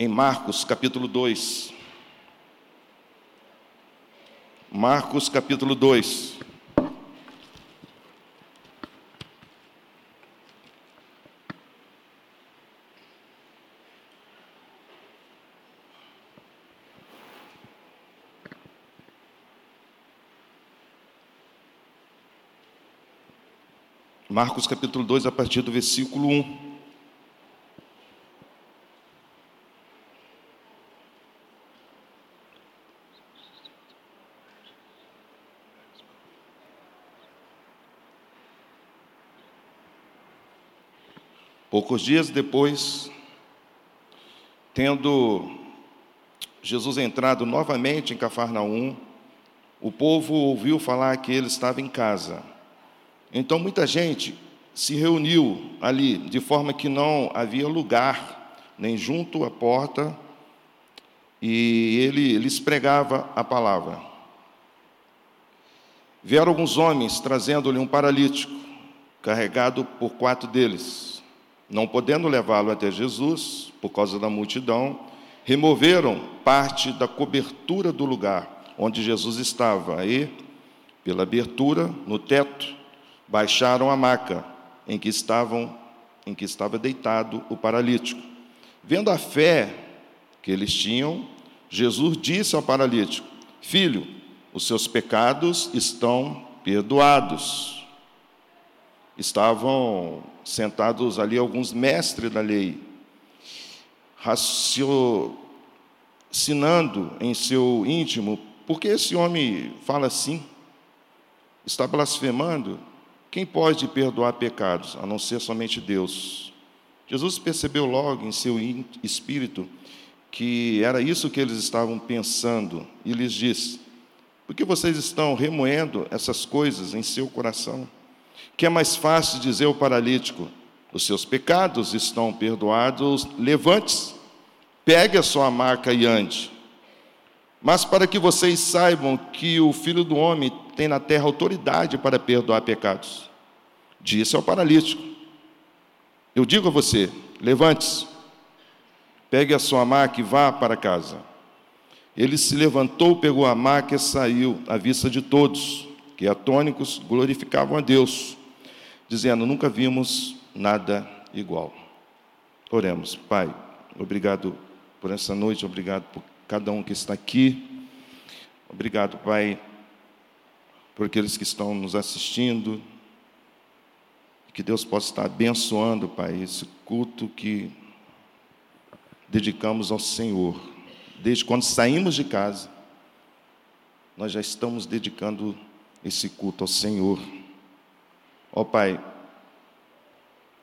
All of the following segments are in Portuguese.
em Marcos capítulo 2. Marcos capítulo 2. Marcos capítulo 2, a partir do versículo 1. Poucos dias depois, tendo Jesus entrado novamente em Cafarnaum, o povo ouviu falar que ele estava em casa. Então muita gente se reuniu ali, de forma que não havia lugar, nem junto à porta, e ele lhes pregava a palavra. Vieram alguns homens trazendo-lhe um paralítico, carregado por quatro deles. Não podendo levá-lo até Jesus, por causa da multidão, removeram parte da cobertura do lugar onde Jesus estava. Aí, pela abertura no teto, baixaram a maca em que estavam em que estava deitado o paralítico. Vendo a fé que eles tinham, Jesus disse ao paralítico: Filho, os seus pecados estão perdoados. Estavam sentados ali alguns mestres da lei, raciocinando em seu íntimo, por que esse homem fala assim? Está blasfemando? Quem pode perdoar pecados, a não ser somente Deus? Jesus percebeu logo em seu espírito que era isso que eles estavam pensando e lhes disse: Por que vocês estão remoendo essas coisas em seu coração? Que é mais fácil dizer ao paralítico: Os seus pecados estão perdoados, levante-se, pegue a sua maca e ande. Mas para que vocês saibam que o Filho do Homem tem na terra autoridade para perdoar pecados. Disse ao paralítico: Eu digo a você, levante-se, pegue a sua maca e vá para casa. Ele se levantou, pegou a maca e saiu à vista de todos, que atônicos glorificavam a Deus, dizendo: Nunca vimos nada igual. Oremos, Pai, obrigado por essa noite, obrigado por cada um que está aqui. Obrigado, Pai, por aqueles que estão nos assistindo. Que Deus possa estar abençoando, Pai, esse culto que dedicamos ao Senhor. Desde quando saímos de casa, nós já estamos dedicando esse culto ao Senhor. Ó Pai,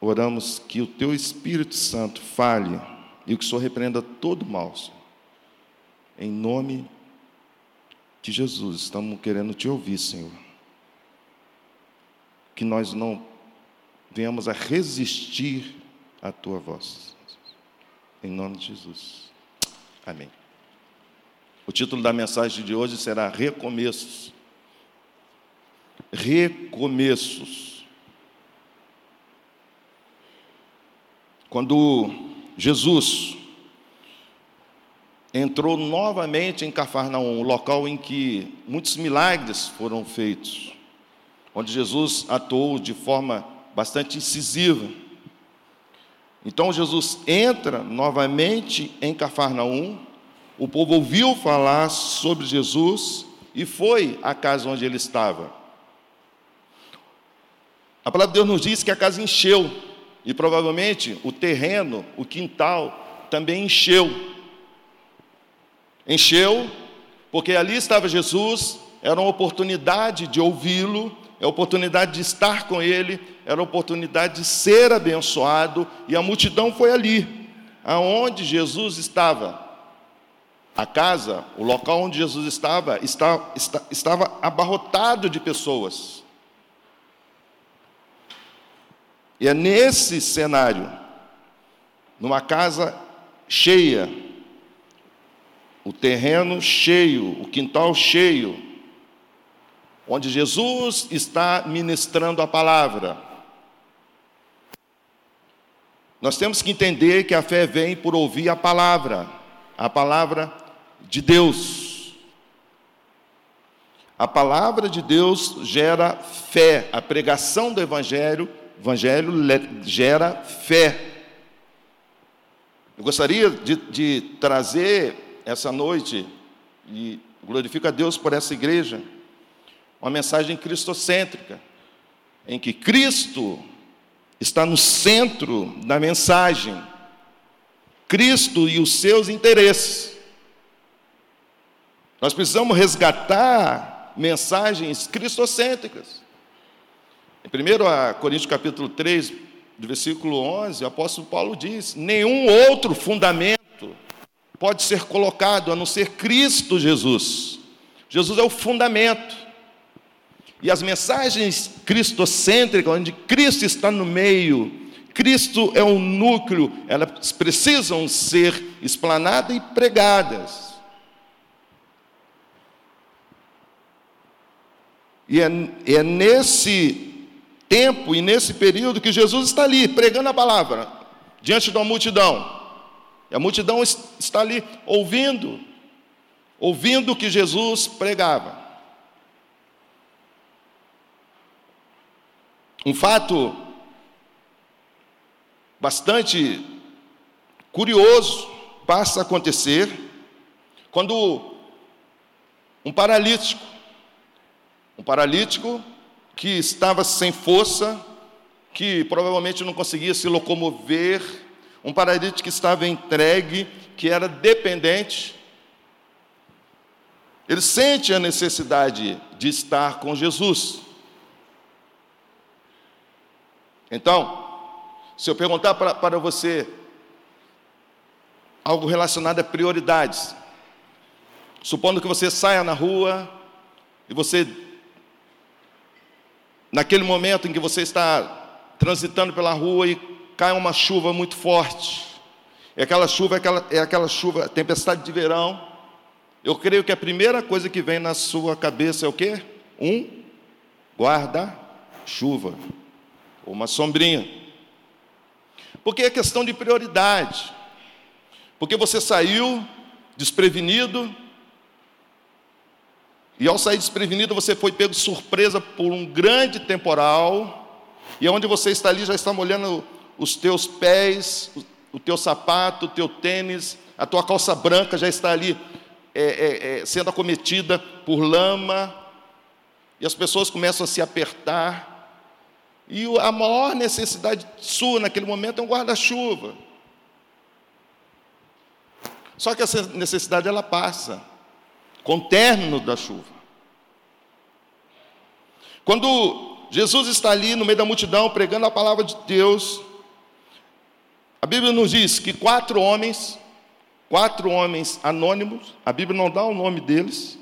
oramos que o Teu Espírito Santo fale e que o Senhor repreenda todo mal, Senhor. Em nome de Jesus, estamos querendo te ouvir, Senhor. Que nós não venhamos a resistir à tua voz. Em nome de Jesus. Amém. O título da mensagem de hoje será Recomeços. Recomeços. Quando Jesus entrou novamente em Cafarnaum, local em que muitos milagres foram feitos, onde Jesus atuou de forma bastante incisiva. Então Jesus entra novamente em Cafarnaum, o povo ouviu falar sobre Jesus e foi à casa onde ele estava. A palavra de Deus nos diz que a casa encheu, e provavelmente o terreno, o quintal, também encheu. Encheu, porque ali estava Jesus, era uma oportunidade de ouvi-lo, é oportunidade de estar com ele, era oportunidade de ser abençoado, e a multidão foi ali, aonde Jesus estava. A casa, o local onde Jesus estava, estava, estava abarrotado de pessoas. E é nesse cenário, numa casa cheia, o terreno cheio, o quintal cheio, onde Jesus está ministrando a palavra. Nós temos que entender que a fé vem por ouvir a palavra, a palavra de Deus. A palavra de Deus gera fé, a pregação do evangelho, evangelho gera fé. Eu gostaria de, de trazer essa noite, e glorifico a Deus por essa igreja, uma mensagem cristocêntrica, em que Cristo está no centro da mensagem. Cristo e os seus interesses. Nós precisamos resgatar mensagens cristocêntricas. Em 1 Coríntios capítulo 3, do versículo 11, o apóstolo Paulo diz: nenhum outro fundamento pode ser colocado a não ser Cristo Jesus. Jesus é o fundamento. E as mensagens cristocêntricas, onde Cristo está no meio, Cristo é o núcleo, elas precisam ser explanadas e pregadas. E é, é nesse tempo e nesse período que Jesus está ali, pregando a palavra, diante de uma multidão. E a multidão está ali ouvindo, ouvindo o que Jesus pregava. Um fato bastante curioso passa a acontecer quando um paralítico, um paralítico que estava sem força, que provavelmente não conseguia se locomover, um paralítico que estava entregue, que era dependente, ele sente a necessidade de estar com Jesus. Então, se eu perguntar para, para você algo relacionado a prioridades, supondo que você saia na rua e você, naquele momento em que você está transitando pela rua e cai uma chuva muito forte, é aquela chuva, é aquela, é aquela chuva, tempestade de verão, eu creio que a primeira coisa que vem na sua cabeça é o quê? Um guarda-chuva uma sombrinha. Porque é questão de prioridade. Porque você saiu desprevenido, e ao sair desprevenido você foi pego de surpresa por um grande temporal, e onde você está ali já está molhando os teus pés, o teu sapato, o teu tênis, a tua calça branca já está ali é, é, é, sendo acometida por lama, e as pessoas começam a se apertar, e a maior necessidade sua naquele momento é um guarda-chuva. Só que essa necessidade ela passa com o da chuva. Quando Jesus está ali no meio da multidão pregando a palavra de Deus, a Bíblia nos diz que quatro homens, quatro homens anônimos, a Bíblia não dá o nome deles,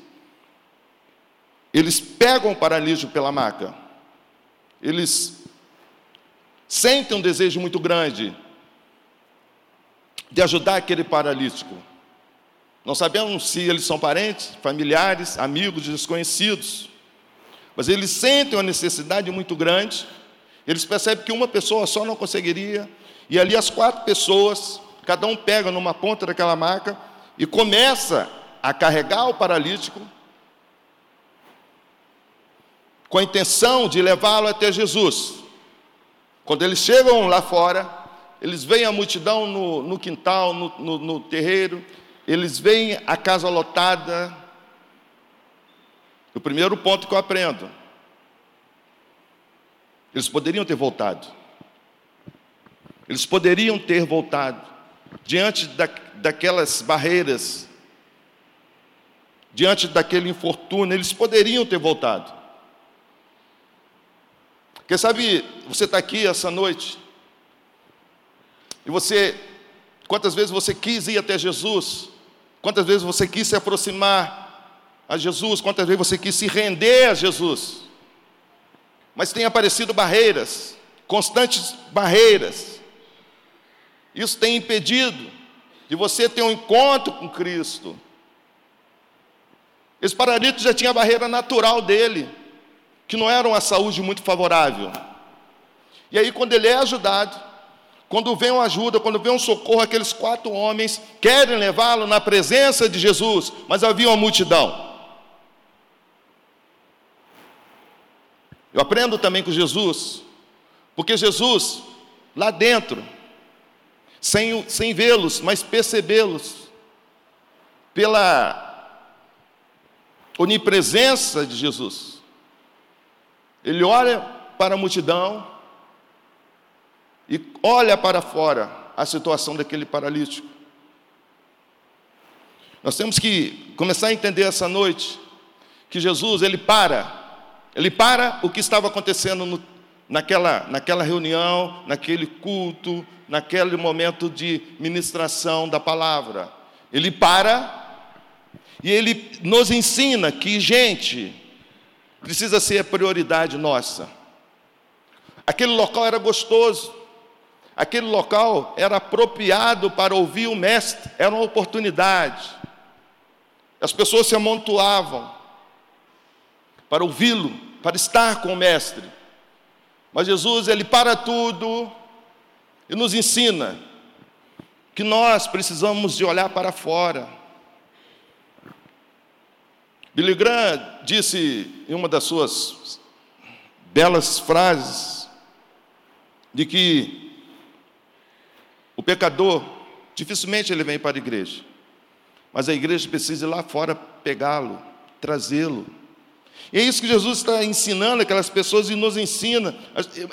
eles pegam o paralítico pela maca eles sentem um desejo muito grande de ajudar aquele paralítico. Não sabemos se eles são parentes, familiares, amigos, desconhecidos, mas eles sentem uma necessidade muito grande. Eles percebem que uma pessoa só não conseguiria, e ali as quatro pessoas, cada um pega numa ponta daquela maca e começa a carregar o paralítico com a intenção de levá-lo até Jesus. Quando eles chegam lá fora, eles veem a multidão no, no quintal, no, no, no terreiro, eles veem a casa lotada. O primeiro ponto que eu aprendo: eles poderiam ter voltado. Eles poderiam ter voltado diante da, daquelas barreiras, diante daquele infortúnio, eles poderiam ter voltado. Quem sabe você está aqui essa noite e você, quantas vezes você quis ir até Jesus, quantas vezes você quis se aproximar a Jesus, quantas vezes você quis se render a Jesus, mas tem aparecido barreiras, constantes barreiras, isso tem impedido de você ter um encontro com Cristo. Esse paralítico já tinha a barreira natural dele que não era uma saúde muito favorável. E aí, quando ele é ajudado, quando vem uma ajuda, quando vem um socorro, aqueles quatro homens querem levá-lo na presença de Jesus, mas havia uma multidão. Eu aprendo também com Jesus, porque Jesus, lá dentro, sem, sem vê-los, mas percebê-los, pela onipresença de Jesus, ele olha para a multidão e olha para fora a situação daquele paralítico. Nós temos que começar a entender essa noite que Jesus, ele para ele para o que estava acontecendo no, naquela, naquela reunião, naquele culto, naquele momento de ministração da palavra. Ele para e ele nos ensina que, gente, precisa ser a prioridade nossa. Aquele local era gostoso, aquele local era apropriado para ouvir o Mestre, era uma oportunidade. As pessoas se amontoavam para ouvi-lo, para estar com o Mestre. Mas Jesus, ele para tudo e nos ensina que nós precisamos de olhar para fora. Billy Graham disse em uma das suas belas frases de que o pecador dificilmente ele vem para a igreja, mas a igreja precisa ir lá fora pegá-lo, trazê-lo. E é isso que Jesus está ensinando aquelas pessoas e nos ensina.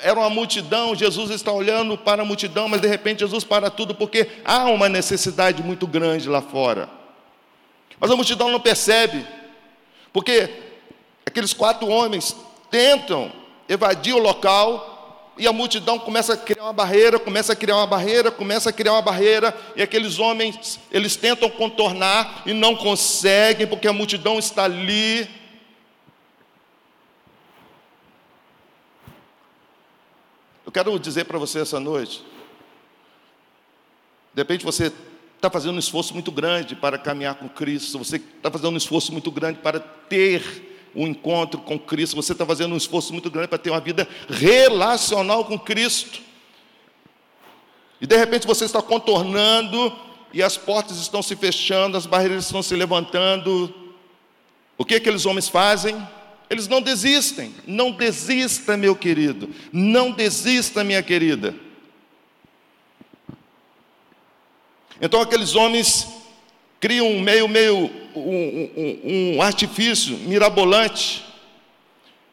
Era uma multidão, Jesus está olhando para a multidão, mas de repente Jesus para tudo porque há uma necessidade muito grande lá fora. Mas a multidão não percebe, porque aqueles quatro homens tentam evadir o local e a multidão começa a criar uma barreira, começa a criar uma barreira, começa a criar uma barreira, e aqueles homens, eles tentam contornar e não conseguem, porque a multidão está ali. Quero dizer para você essa noite, de repente você está fazendo um esforço muito grande para caminhar com Cristo, você está fazendo um esforço muito grande para ter um encontro com Cristo, você está fazendo um esforço muito grande para ter uma vida relacional com Cristo. E de repente você está contornando e as portas estão se fechando, as barreiras estão se levantando. O que aqueles homens fazem? Eles não desistem. Não desista, meu querido. Não desista, minha querida. Então aqueles homens criam um meio, meio, um, um, um artifício mirabolante.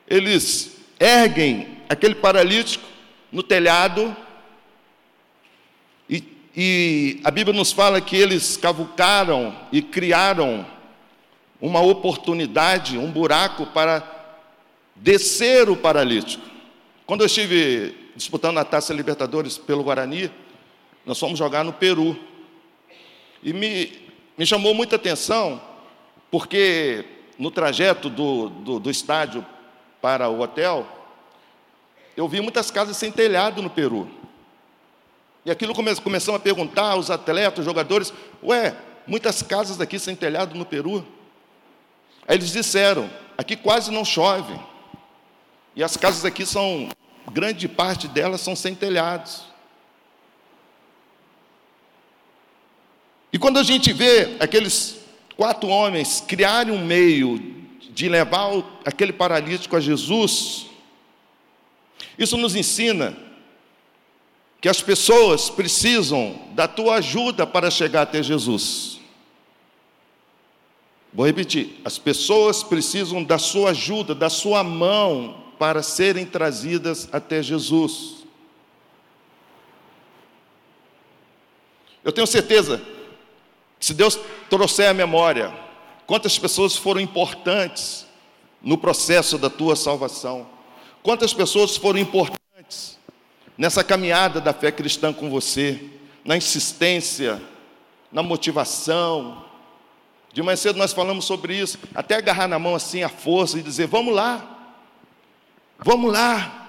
Eles erguem aquele paralítico no telhado e, e a Bíblia nos fala que eles cavucaram e criaram uma oportunidade, um buraco para descer o paralítico. Quando eu estive disputando a Taça Libertadores pelo Guarani, nós fomos jogar no Peru. E me, me chamou muita atenção, porque no trajeto do, do, do estádio para o hotel, eu vi muitas casas sem telhado no Peru. E aquilo come, começamos a perguntar aos atletas, jogadores, ué, muitas casas aqui sem telhado no Peru? Aí eles disseram: aqui quase não chove. E as casas aqui são, grande parte delas são sem telhados. E quando a gente vê aqueles quatro homens criarem um meio de levar aquele paralítico a Jesus, isso nos ensina que as pessoas precisam da tua ajuda para chegar até Jesus. Vou repetir: as pessoas precisam da sua ajuda, da sua mão, para serem trazidas até Jesus. Eu tenho certeza se Deus trouxer a memória, quantas pessoas foram importantes no processo da tua salvação, quantas pessoas foram importantes nessa caminhada da fé cristã com você, na insistência, na motivação, de manhã cedo nós falamos sobre isso, até agarrar na mão assim a força e dizer: vamos lá, vamos lá.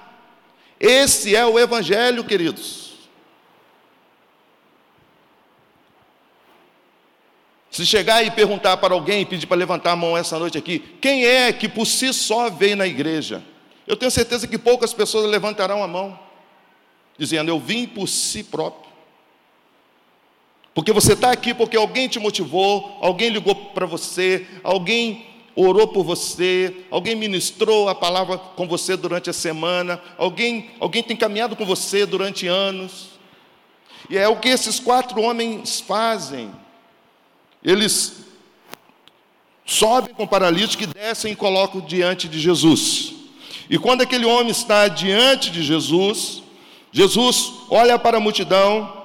Esse é o Evangelho, queridos. Se chegar e perguntar para alguém, pedir para levantar a mão essa noite aqui, quem é que por si só veio na igreja? Eu tenho certeza que poucas pessoas levantarão a mão. dizendo: Eu vim por si próprio. Porque você está aqui porque alguém te motivou, alguém ligou para você, alguém orou por você, alguém ministrou a palavra com você durante a semana, alguém, alguém tem caminhado com você durante anos. E é o que esses quatro homens fazem. Eles sobem com o paralítico e descem e colocam diante de Jesus. E quando aquele homem está diante de Jesus, Jesus olha para a multidão,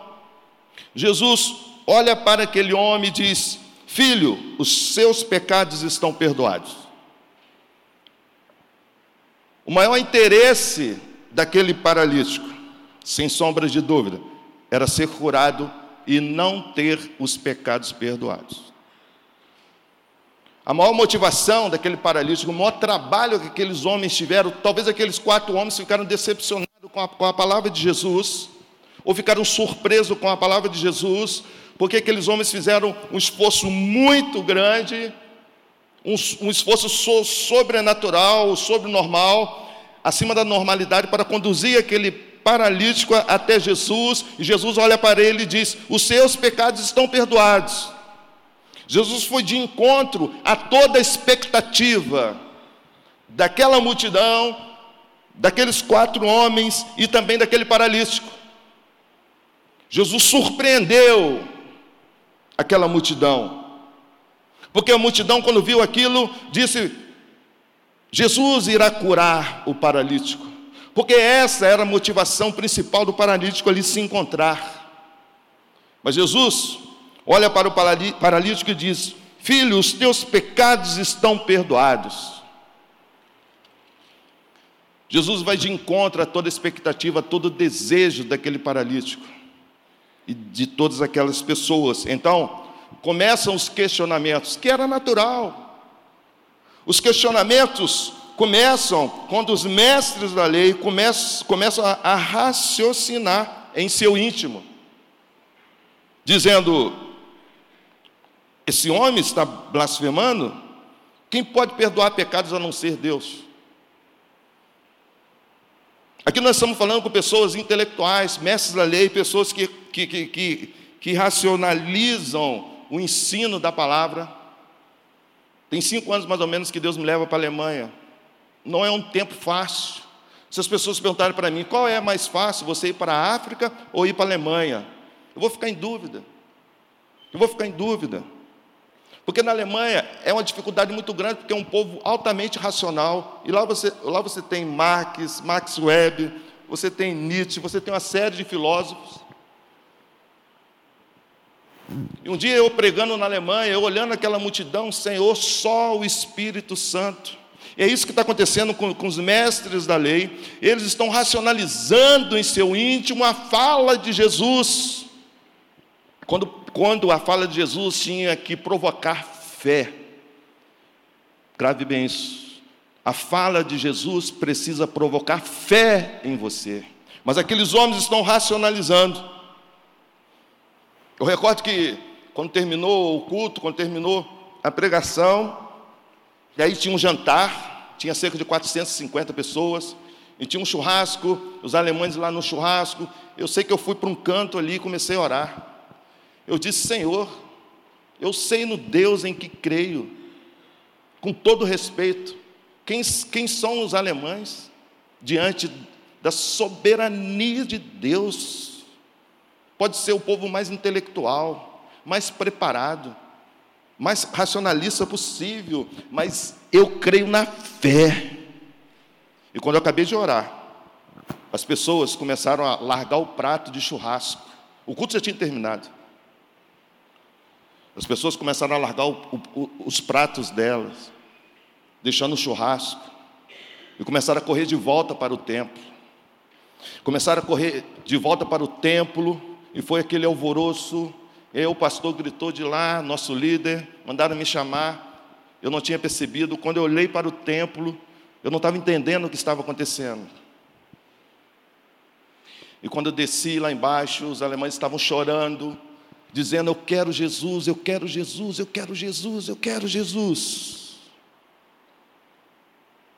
Jesus olha para aquele homem e diz: Filho, os seus pecados estão perdoados. O maior interesse daquele paralítico, sem sombra de dúvida, era ser curado e não ter os pecados perdoados. A maior motivação daquele paralítico, o maior trabalho que aqueles homens tiveram, talvez aqueles quatro homens ficaram decepcionados com a, com a palavra de Jesus, ou ficaram surpresos com a palavra de Jesus, porque aqueles homens fizeram um esforço muito grande, um, um esforço so, sobrenatural, sobrenormal, acima da normalidade, para conduzir aquele paralítico até Jesus, e Jesus olha para ele e diz: Os seus pecados estão perdoados. Jesus foi de encontro a toda a expectativa daquela multidão, daqueles quatro homens e também daquele paralítico. Jesus surpreendeu aquela multidão, porque a multidão, quando viu aquilo, disse: Jesus irá curar o paralítico, porque essa era a motivação principal do paralítico ali se encontrar. Mas Jesus olha para o paralítico e diz: Filho, os teus pecados estão perdoados. Jesus vai de encontro a toda expectativa, a todo desejo daquele paralítico e de todas aquelas pessoas. Então, começam os questionamentos, que era natural. Os questionamentos começam quando os mestres da lei começam, começam a, a raciocinar em seu íntimo, dizendo: esse homem está blasfemando? Quem pode perdoar pecados a não ser Deus? Aqui nós estamos falando com pessoas intelectuais, mestres da lei, pessoas que, que, que, que, que racionalizam o ensino da palavra. Tem cinco anos mais ou menos que Deus me leva para a Alemanha. Não é um tempo fácil. Se as pessoas perguntarem para mim qual é mais fácil, você ir para a África ou ir para a Alemanha, eu vou ficar em dúvida. Eu vou ficar em dúvida. Porque na Alemanha é uma dificuldade muito grande, porque é um povo altamente racional. E lá você, lá você tem Marx, Max Weber, você tem Nietzsche, você tem uma série de filósofos. E um dia eu pregando na Alemanha, eu olhando aquela multidão, Senhor, só o Espírito Santo. E é isso que está acontecendo com, com, os mestres da lei. Eles estão racionalizando em seu íntimo a fala de Jesus. Quando, quando a fala de Jesus tinha que provocar fé, grave bem isso. A fala de Jesus precisa provocar fé em você. Mas aqueles homens estão racionalizando. Eu recordo que quando terminou o culto, quando terminou a pregação, e aí tinha um jantar, tinha cerca de 450 pessoas, e tinha um churrasco, os alemães lá no churrasco. Eu sei que eu fui para um canto ali e comecei a orar. Eu disse, Senhor, eu sei no Deus em que creio, com todo respeito. Quem, quem são os alemães diante da soberania de Deus? Pode ser o povo mais intelectual, mais preparado, mais racionalista possível, mas eu creio na fé. E quando eu acabei de orar, as pessoas começaram a largar o prato de churrasco. O culto já tinha terminado. As pessoas começaram a largar o, o, os pratos delas, deixando o churrasco, e começaram a correr de volta para o templo. Começaram a correr de volta para o templo, e foi aquele alvoroço. E aí o pastor gritou de lá, nosso líder, mandaram me chamar. Eu não tinha percebido. Quando eu olhei para o templo, eu não estava entendendo o que estava acontecendo. E quando eu desci lá embaixo, os alemães estavam chorando, dizendo: Eu quero Jesus, eu quero Jesus, eu quero Jesus, eu quero Jesus.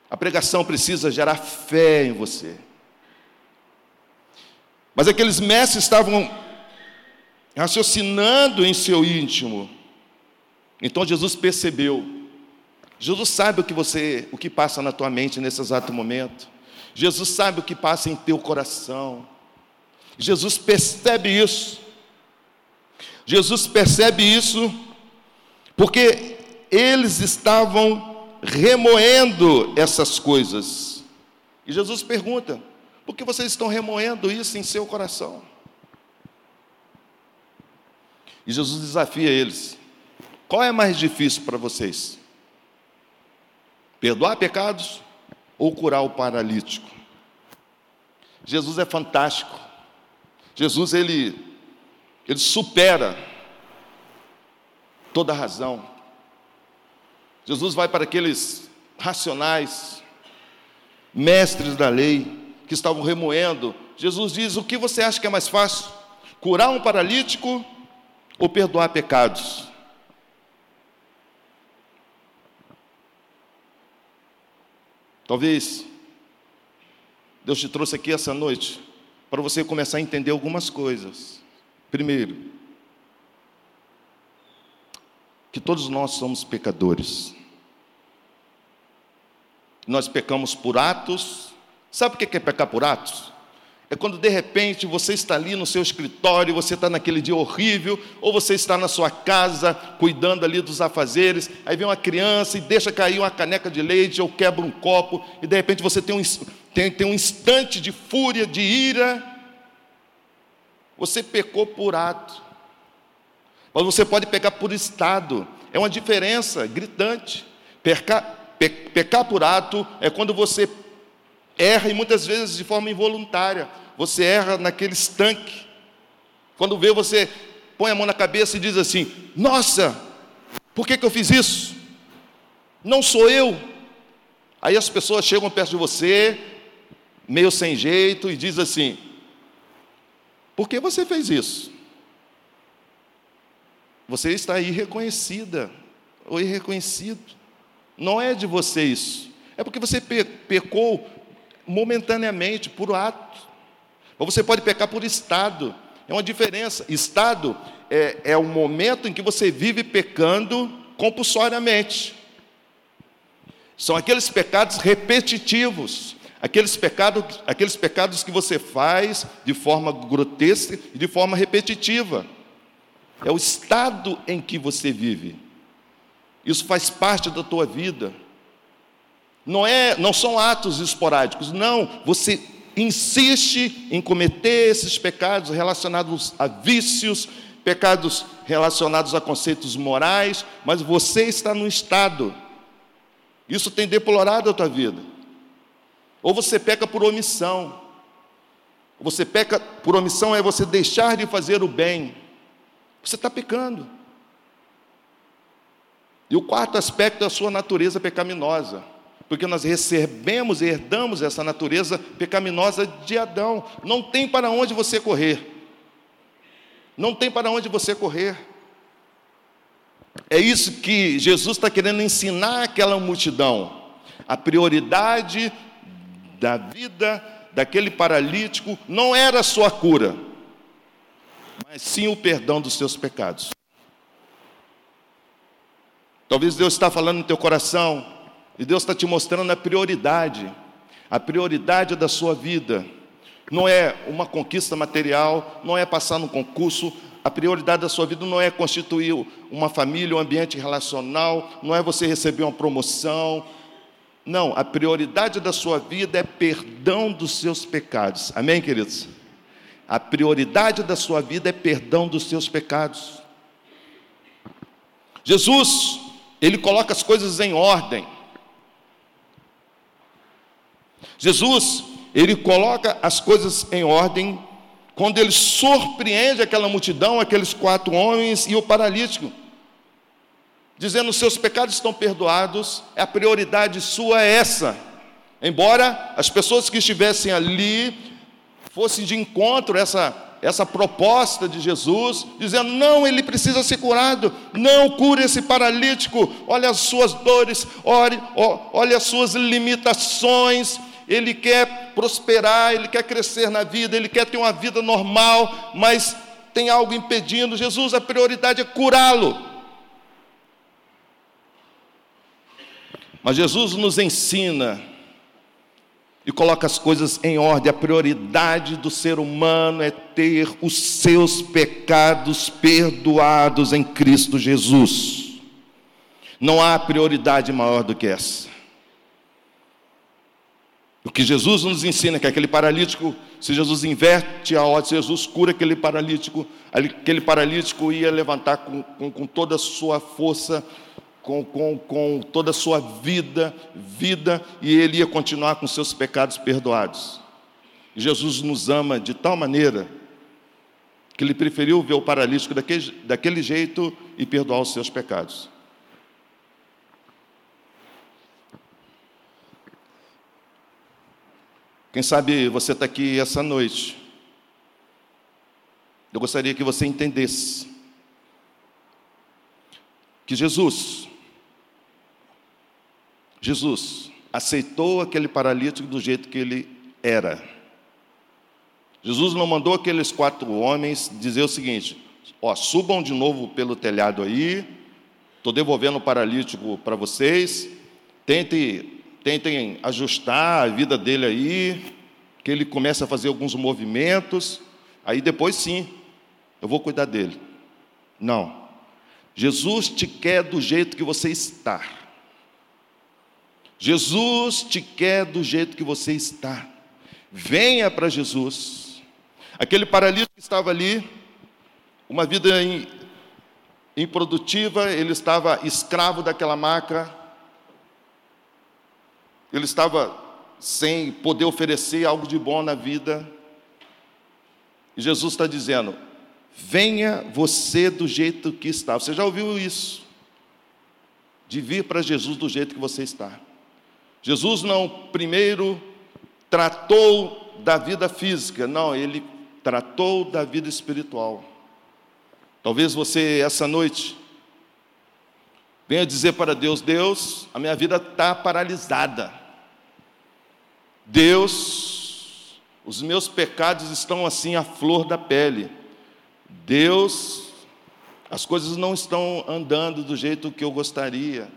A pregação precisa gerar fé em você. Mas aqueles mestres estavam raciocinando em seu íntimo. Então Jesus percebeu. Jesus sabe o que você, o que passa na tua mente nesse exato momento. Jesus sabe o que passa em teu coração. Jesus percebe isso. Jesus percebe isso porque eles estavam remoendo essas coisas. E Jesus pergunta: por que vocês estão remoendo isso em seu coração? E Jesus desafia eles: qual é mais difícil para vocês? Perdoar pecados ou curar o paralítico? Jesus é fantástico. Jesus ele ele supera toda razão. Jesus vai para aqueles racionais, mestres da lei, que estavam remoendo. Jesus diz: O que você acha que é mais fácil? Curar um paralítico ou perdoar pecados? Talvez Deus te trouxe aqui essa noite para você começar a entender algumas coisas. Primeiro, que todos nós somos pecadores. Nós pecamos por atos. Sabe o que é pecar por atos? É quando de repente você está ali no seu escritório, você está naquele dia horrível, ou você está na sua casa cuidando ali dos afazeres, aí vem uma criança e deixa cair uma caneca de leite ou quebra um copo, e de repente você tem um, tem, tem um instante de fúria, de ira, você pecou por ato. Mas você pode pecar por estado. É uma diferença gritante. Pecar, pe, pecar por ato é quando você erra e muitas vezes de forma involuntária. Você erra naquele estanque. Quando vê, você põe a mão na cabeça e diz assim: Nossa, por que, que eu fiz isso? Não sou eu. Aí as pessoas chegam perto de você, meio sem jeito, e diz assim: por que você fez isso? Você está irreconhecida ou irreconhecido. Não é de você isso. É porque você pecou momentaneamente, por ato. Ou você pode pecar por estado. É uma diferença. Estado é, é o momento em que você vive pecando compulsoriamente. São aqueles pecados repetitivos. Aqueles pecados, aqueles pecados que você faz de forma grotesca e de forma repetitiva. É o estado em que você vive. Isso faz parte da tua vida. Não é, não são atos esporádicos, não, você insiste em cometer esses pecados relacionados a vícios, pecados relacionados a conceitos morais, mas você está no estado. Isso tem deplorado a tua vida. Ou você peca por omissão. Você peca por omissão é você deixar de fazer o bem. Você está pecando. E o quarto aspecto é a sua natureza pecaminosa. Porque nós recebemos e herdamos essa natureza pecaminosa de Adão. Não tem para onde você correr. Não tem para onde você correr. É isso que Jesus está querendo ensinar aquela multidão. A prioridade da vida daquele paralítico não era a sua cura, mas sim o perdão dos seus pecados. Talvez Deus está falando no teu coração e Deus está te mostrando a prioridade, a prioridade da sua vida. Não é uma conquista material, não é passar no concurso, a prioridade da sua vida não é constituir uma família, um ambiente relacional, não é você receber uma promoção, não, a prioridade da sua vida é perdão dos seus pecados. Amém, queridos? A prioridade da sua vida é perdão dos seus pecados. Jesus, ele coloca as coisas em ordem. Jesus, ele coloca as coisas em ordem. Quando ele surpreende aquela multidão, aqueles quatro homens e o paralítico dizendo: seus pecados estão perdoados, a prioridade sua é essa. Embora as pessoas que estivessem ali fossem de encontro a essa, essa proposta de Jesus, dizendo: não, ele precisa ser curado, não cure esse paralítico, olha as suas dores, olhe, olha as suas limitações, ele quer prosperar, ele quer crescer na vida, ele quer ter uma vida normal, mas tem algo impedindo. Jesus, a prioridade é curá-lo. Mas Jesus nos ensina e coloca as coisas em ordem. A prioridade do ser humano é ter os seus pecados perdoados em Cristo Jesus. Não há prioridade maior do que essa. O que Jesus nos ensina é que aquele paralítico, se Jesus inverte a ordem, se Jesus cura aquele paralítico, aquele paralítico ia levantar com, com, com toda a sua força, com, com, com toda a sua vida, vida, e ele ia continuar com seus pecados perdoados. Jesus nos ama de tal maneira que ele preferiu ver o paralítico daquele, daquele jeito e perdoar os seus pecados. Quem sabe você está aqui essa noite. Eu gostaria que você entendesse que Jesus, Jesus aceitou aquele paralítico do jeito que ele era. Jesus não mandou aqueles quatro homens dizer o seguinte: ó, subam de novo pelo telhado aí, estou devolvendo o paralítico para vocês, tentem tentem ajustar a vida dele aí, que ele comece a fazer alguns movimentos, aí depois sim, eu vou cuidar dele. Não. Jesus te quer do jeito que você está. Jesus te quer do jeito que você está. Venha para Jesus. Aquele paralítico que estava ali, uma vida improdutiva, ele estava escravo daquela maca, ele estava sem poder oferecer algo de bom na vida. E Jesus está dizendo: venha você do jeito que está. Você já ouviu isso? De vir para Jesus do jeito que você está. Jesus não primeiro tratou da vida física, não, ele tratou da vida espiritual. Talvez você, essa noite, venha dizer para Deus: Deus, a minha vida está paralisada. Deus, os meus pecados estão assim à flor da pele. Deus, as coisas não estão andando do jeito que eu gostaria.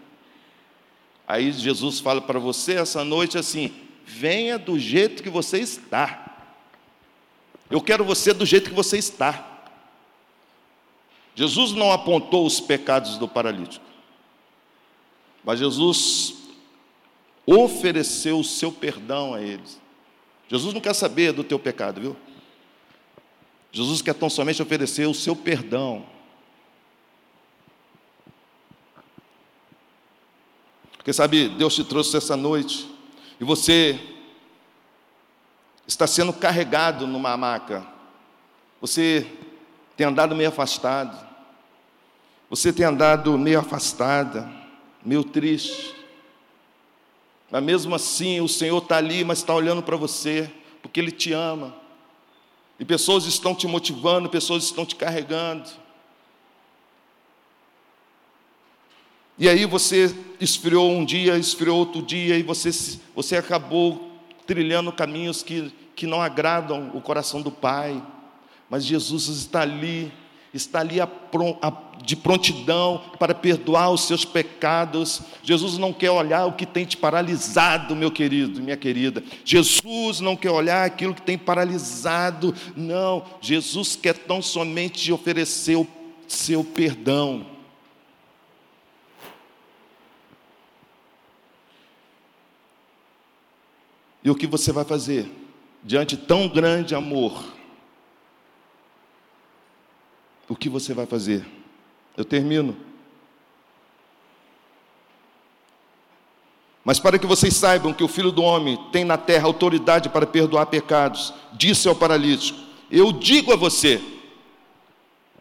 Aí Jesus fala para você essa noite assim: venha do jeito que você está. Eu quero você do jeito que você está. Jesus não apontou os pecados do paralítico, mas Jesus ofereceu o seu perdão a eles. Jesus não quer saber do teu pecado, viu? Jesus quer tão somente oferecer o seu perdão. Porque sabe, Deus te trouxe essa noite e você está sendo carregado numa maca. Você tem andado meio afastado. Você tem andado meio afastada, meio triste. Mas mesmo assim, o Senhor está ali, mas está olhando para você, porque Ele te ama. E pessoas estão te motivando, pessoas estão te carregando. E aí você esfriou um dia, esfriou outro dia, e você, você acabou trilhando caminhos que, que não agradam o coração do Pai. Mas Jesus está ali está ali de prontidão para perdoar os seus pecados. Jesus não quer olhar o que tem te paralisado, meu querido, minha querida. Jesus não quer olhar aquilo que tem paralisado, não. Jesus quer tão somente te oferecer o seu perdão. E o que você vai fazer diante tão grande amor? o que você vai fazer? Eu termino. Mas para que vocês saibam que o Filho do Homem tem na terra autoridade para perdoar pecados, disse ao paralítico: Eu digo a você,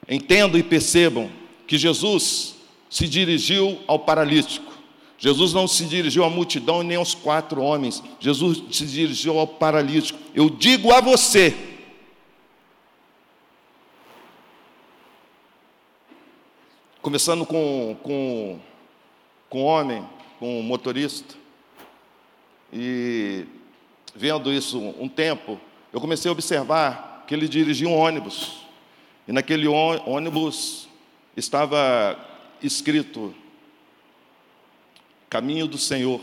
entendam e percebam que Jesus se dirigiu ao paralítico. Jesus não se dirigiu à multidão nem aos quatro homens. Jesus se dirigiu ao paralítico. Eu digo a você, Começando com, com, com homem, com motorista. E vendo isso um tempo, eu comecei a observar que ele dirigia um ônibus. E naquele ônibus estava escrito Caminho do Senhor.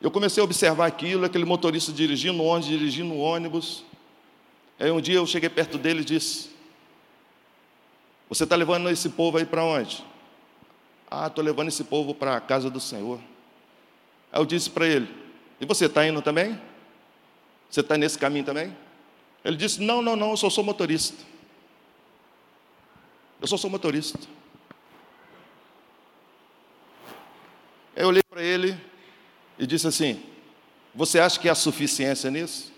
Eu comecei a observar aquilo, aquele motorista dirigindo ônibus, dirigindo ônibus. Aí um dia eu cheguei perto dele e disse: Você está levando esse povo aí para onde? Ah, estou levando esse povo para a casa do Senhor. Aí eu disse para ele: E você está indo também? Você está nesse caminho também? Ele disse: Não, não, não, eu só sou motorista. Eu só sou motorista. Eu olhei para ele e disse assim: Você acha que há suficiência nisso?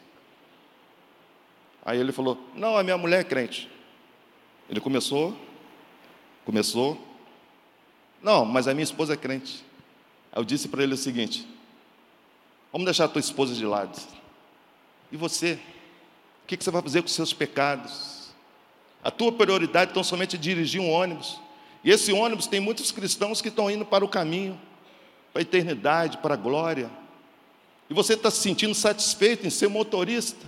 Aí ele falou: Não, a minha mulher é crente. Ele começou, começou. Não, mas a minha esposa é crente. Aí eu disse para ele o seguinte: Vamos deixar a tua esposa de lado. E você? O que você vai fazer com os seus pecados? A tua prioridade então somente é dirigir um ônibus. E esse ônibus tem muitos cristãos que estão indo para o caminho para a eternidade, para a glória. E você está se sentindo satisfeito em ser motorista.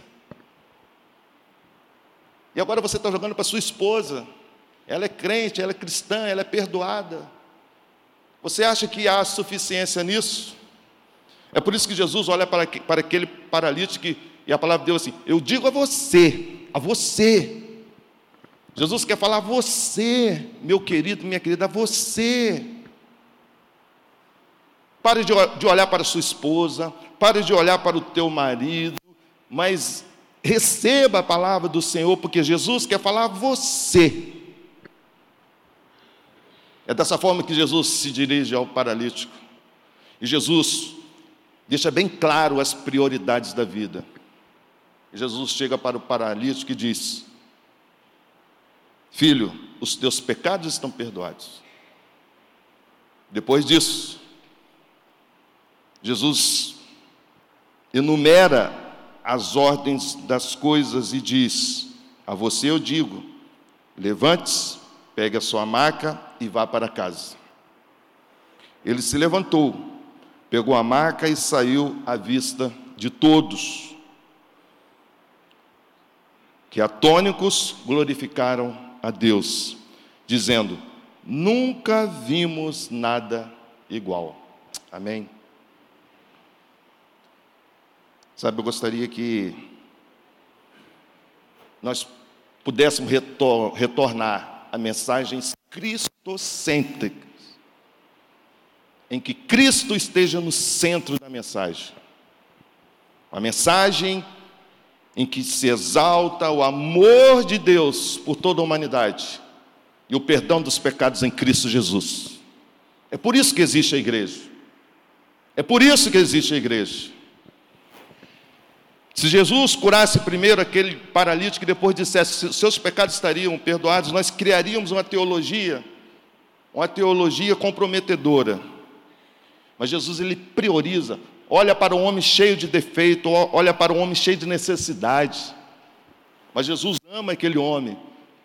E agora você está jogando para sua esposa. Ela é crente, ela é cristã, ela é perdoada. Você acha que há suficiência nisso? É por isso que Jesus olha para, para aquele paralítico e a palavra de Deus assim: Eu digo a você, a você. Jesus quer falar a você, meu querido, minha querida, a você. Pare de, de olhar para sua esposa, pare de olhar para o teu marido, mas receba a palavra do Senhor, porque Jesus quer falar a você. É dessa forma que Jesus se dirige ao paralítico. E Jesus deixa bem claro as prioridades da vida. Jesus chega para o paralítico e diz: Filho, os teus pecados estão perdoados. Depois disso, Jesus enumera as ordens das coisas e diz: A você eu digo, levante-se, pegue a sua maca e vá para casa. Ele se levantou, pegou a maca e saiu à vista de todos. Que atônicos glorificaram a Deus, dizendo: Nunca vimos nada igual. Amém. Sabe, eu gostaria que nós pudéssemos retor retornar a mensagens cristocêntricas, em que Cristo esteja no centro da mensagem. A mensagem em que se exalta o amor de Deus por toda a humanidade e o perdão dos pecados em Cristo Jesus. É por isso que existe a igreja. É por isso que existe a igreja. Se Jesus curasse primeiro aquele paralítico e depois dissesse seus pecados estariam perdoados, nós criaríamos uma teologia, uma teologia comprometedora. Mas Jesus ele prioriza, olha para o homem cheio de defeito, olha para o homem cheio de necessidade. Mas Jesus ama aquele homem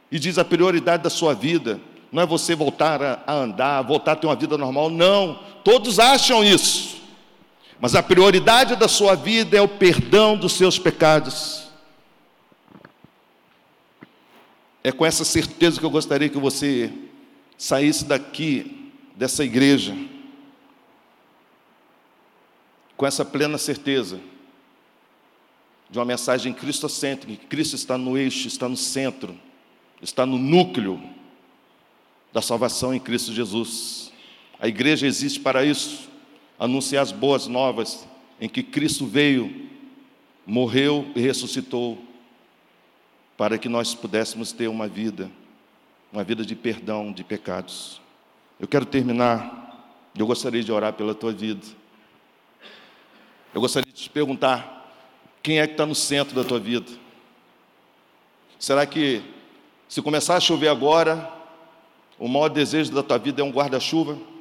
e diz a prioridade da sua vida não é você voltar a andar, voltar a ter uma vida normal, não. Todos acham isso. Mas a prioridade da sua vida é o perdão dos seus pecados. É com essa certeza que eu gostaria que você saísse daqui, dessa igreja, com essa plena certeza de uma mensagem cristocêntrica, que Cristo está no eixo, está no centro, está no núcleo da salvação em Cristo Jesus. A igreja existe para isso anunciar as boas novas em que Cristo veio, morreu e ressuscitou, para que nós pudéssemos ter uma vida, uma vida de perdão de pecados. Eu quero terminar, eu gostaria de orar pela tua vida. Eu gostaria de te perguntar: quem é que está no centro da tua vida? Será que, se começar a chover agora, o maior desejo da tua vida é um guarda-chuva?